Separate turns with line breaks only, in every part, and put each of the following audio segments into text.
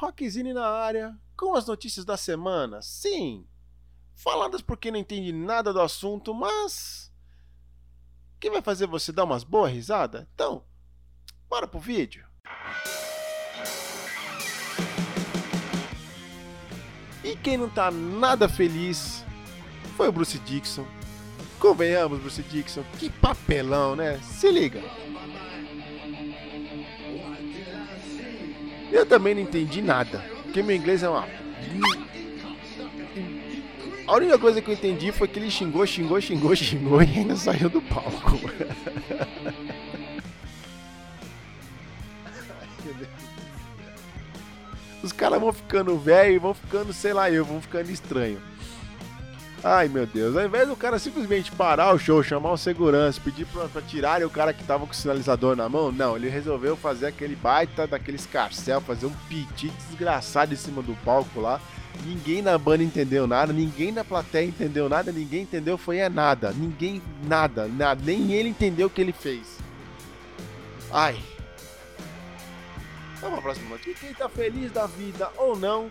Rockzine na área, com as notícias da semana. Sim, faladas por quem não entende nada do assunto, mas. que vai fazer você dar umas boas risadas? Então, bora pro vídeo. E quem não tá nada feliz foi o Bruce Dixon. Convenhamos, Bruce Dixon, que papelão, né? Se liga. Eu também não entendi nada, porque meu inglês é uma. A única coisa que eu entendi foi que ele xingou, xingou, xingou, xingou e ainda saiu do palco. Os caras vão ficando velho vão ficando, sei lá, eu, vão ficando estranho. Ai meu Deus, ao invés do cara simplesmente parar o show, chamar o segurança, pedir pra, pra o cara que tava com o sinalizador na mão, não, ele resolveu fazer aquele baita daquele escarcel, fazer um piti desgraçado em cima do palco lá. Ninguém na banda entendeu nada, ninguém na plateia entendeu nada, ninguém entendeu foi é nada, ninguém nada, nada, nem ele entendeu o que ele fez. Ai. Vamos pra próxima notícia. Quem tá feliz da vida ou não,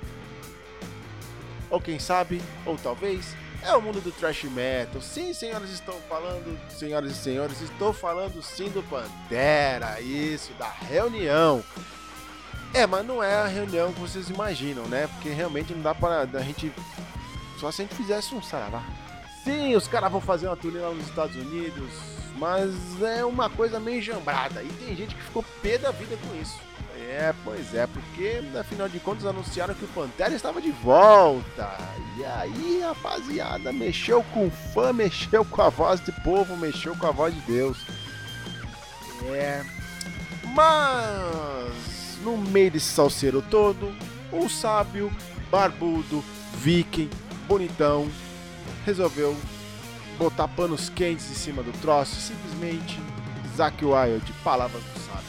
ou quem sabe, ou talvez, é o mundo do thrash metal. Sim, senhoras, estão falando, senhoras e senhores, estou falando sim do Pantera, isso, da reunião. É, mas não é a reunião que vocês imaginam, né? Porque realmente não dá para a gente. Só se a gente fizesse um saravá. Sim, os caras vão fazer uma turnê lá nos Estados Unidos, mas é uma coisa meio jambrada. E tem gente que ficou pé da vida com isso. É, pois é, porque afinal de contas anunciaram que o Pantera estava de volta. E aí, rapaziada, mexeu com o fã, mexeu com a voz de povo, mexeu com a voz de Deus. É. Mas no meio desse salseiro todo, um sábio, barbudo, viking, bonitão, resolveu botar panos quentes em cima do troço, simplesmente Zack Wild, palavras do sábio.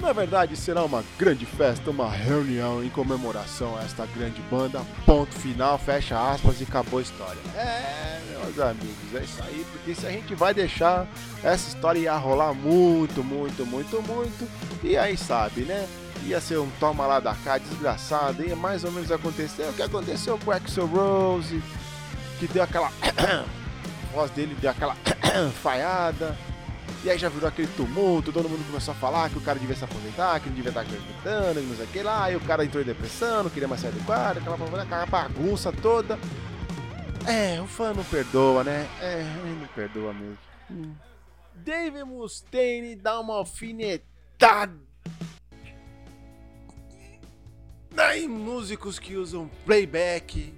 Na verdade, será uma grande festa, uma reunião em comemoração a esta grande banda. Ponto final, fecha aspas e acabou a história. É, meus amigos, é isso aí, porque se a gente vai deixar essa história ia rolar muito, muito, muito, muito, e aí sabe, né? Ia ser um toma lá da cá desgraçado, ia mais ou menos acontecer o que aconteceu com o Axel Rose, que deu aquela. a voz dele deu aquela falhada e aí já virou aquele tumulto, todo mundo começou a falar que o cara devia se aposentar, que não devia estar acreditando, que não sei o que lá. Aí o cara entrou em depressão, não queria mais sair do quarto, aquela, aquela bagunça toda. É, o fã não perdoa, né? É, ele não perdoa mesmo. Hum. Dave Mustaine dá uma alfinetada em músicos que usam playback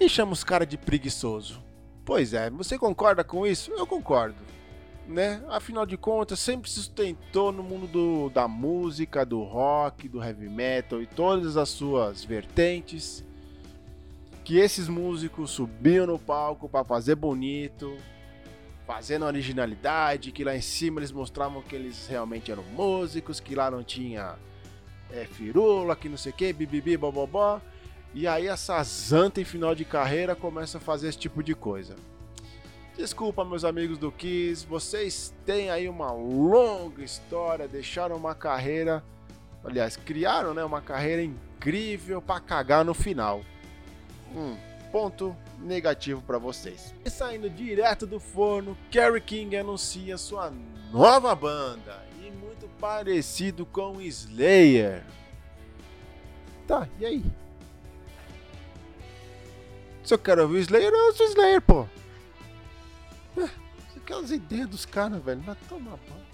e chama os caras de preguiçoso. Pois é, você concorda com isso? Eu concordo né? Afinal de contas, sempre se sustentou no mundo do, da música, do rock, do heavy metal e todas as suas vertentes. Que esses músicos subiam no palco para fazer bonito, fazendo originalidade, que lá em cima eles mostravam que eles realmente eram músicos, que lá não tinha é, firula, que não sei o que, bibibi, bobobó. E aí essa zanta em final de carreira começa a fazer esse tipo de coisa. Desculpa, meus amigos do Kiss, vocês têm aí uma longa história, deixaram uma carreira, aliás, criaram né, uma carreira incrível para cagar no final. Um ponto negativo para vocês. E saindo direto do forno, Kerry King anuncia sua nova banda muito parecido com Slayer. Tá, e aí? Se eu quero ouvir Slayer, eu ouço Slayer, pô aquelas ideias dos caras, velho. Mas toma banho.